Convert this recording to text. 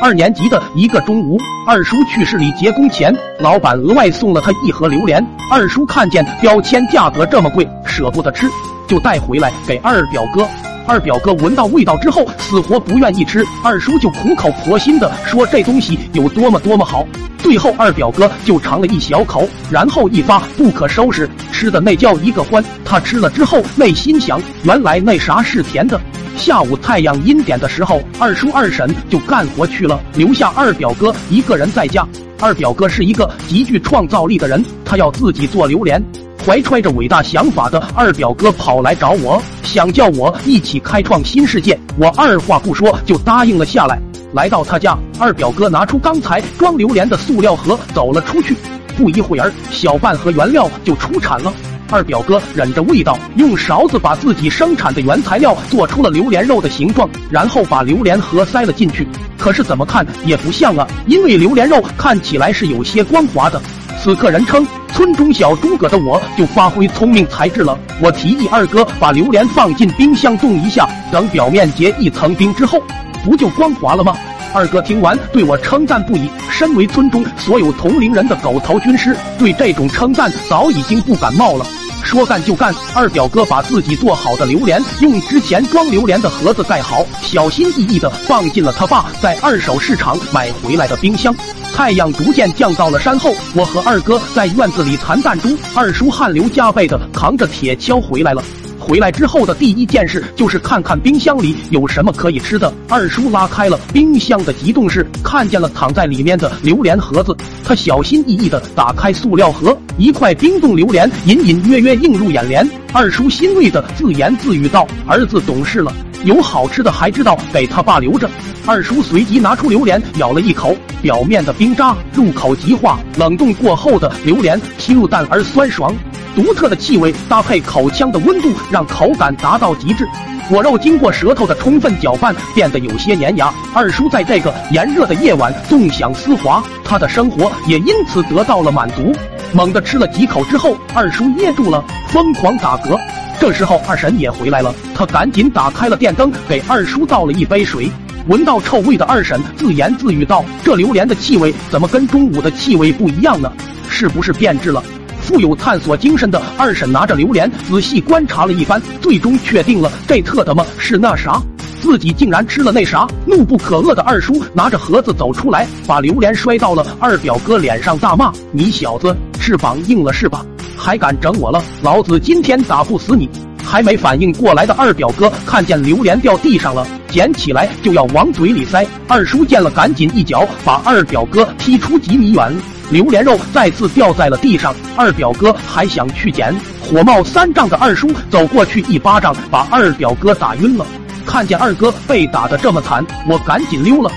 二年级的一个中午，二叔去市里结工钱，老板额外送了他一盒榴莲。二叔看见标签价格这么贵，舍不得吃，就带回来给二表哥。二表哥闻到味道之后，死活不愿意吃。二叔就苦口婆心的说这东西有多么多么好。最后二表哥就尝了一小口，然后一发不可收拾，吃的那叫一个欢。他吃了之后，内心想：原来那啥是甜的。下午太阳阴点的时候，二叔二婶就干活去了，留下二表哥一个人在家。二表哥是一个极具创造力的人，他要自己做榴莲。怀揣着伟大想法的二表哥跑来找我，想叫我一起开创新世界。我二话不说就答应了下来。来到他家，二表哥拿出刚才装榴莲的塑料盒走了出去。不一会儿，小半盒原料就出产了。二表哥忍着味道，用勺子把自己生产的原材料做出了榴莲肉的形状，然后把榴莲盒塞了进去。可是怎么看也不像啊，因为榴莲肉看起来是有些光滑的。此刻人称村中小诸葛的我就发挥聪明才智了，我提议二哥把榴莲放进冰箱冻一下，等表面结一层冰之后，不就光滑了吗？二哥听完对我称赞不已。身为村中所有同龄人的狗头军师，对这种称赞早已经不感冒了。说干就干，二表哥把自己做好的榴莲用之前装榴莲的盒子盖好，小心翼翼的放进了他爸在二手市场买回来的冰箱。太阳逐渐降到了山后，我和二哥在院子里弹弹珠，二叔汗流浃背的扛着铁锹回来了。回来之后的第一件事就是看看冰箱里有什么可以吃的。二叔拉开了冰箱的急冻室，看见了躺在里面的榴莲盒子。他小心翼翼地打开塑料盒，一块冰冻榴莲隐隐约约映入眼帘。二叔欣慰地自言自语道：“儿子懂事了，有好吃的还知道给他爸留着。”二叔随即拿出榴莲咬了一口，表面的冰渣入口即化，冷冻过后的榴莲清淡而酸爽。独特的气味搭配口腔的温度，让口感达到极致。果肉经过舌头的充分搅拌，变得有些粘牙。二叔在这个炎热的夜晚纵享丝滑，他的生活也因此得到了满足。猛地吃了几口之后，二叔噎住了，疯狂打嗝。这时候二婶也回来了，他赶紧打开了电灯，给二叔倒了一杯水。闻到臭味的二婶自言自语道：“这榴莲的气味怎么跟中午的气味不一样呢？是不是变质了？”富有探索精神的二婶拿着榴莲仔细观察了一番，最终确定了这特他妈是那啥，自己竟然吃了那啥！怒不可遏的二叔拿着盒子走出来，把榴莲摔到了二表哥脸上，大骂：“你小子翅膀硬了是吧？还敢整我了？老子今天打不死你！”还没反应过来的二表哥看见榴莲掉地上了，捡起来就要往嘴里塞。二叔见了，赶紧一脚把二表哥踢出几米远。榴莲肉再次掉在了地上，二表哥还想去捡，火冒三丈的二叔走过去一巴掌把二表哥打晕了。看见二哥被打得这么惨，我赶紧溜了。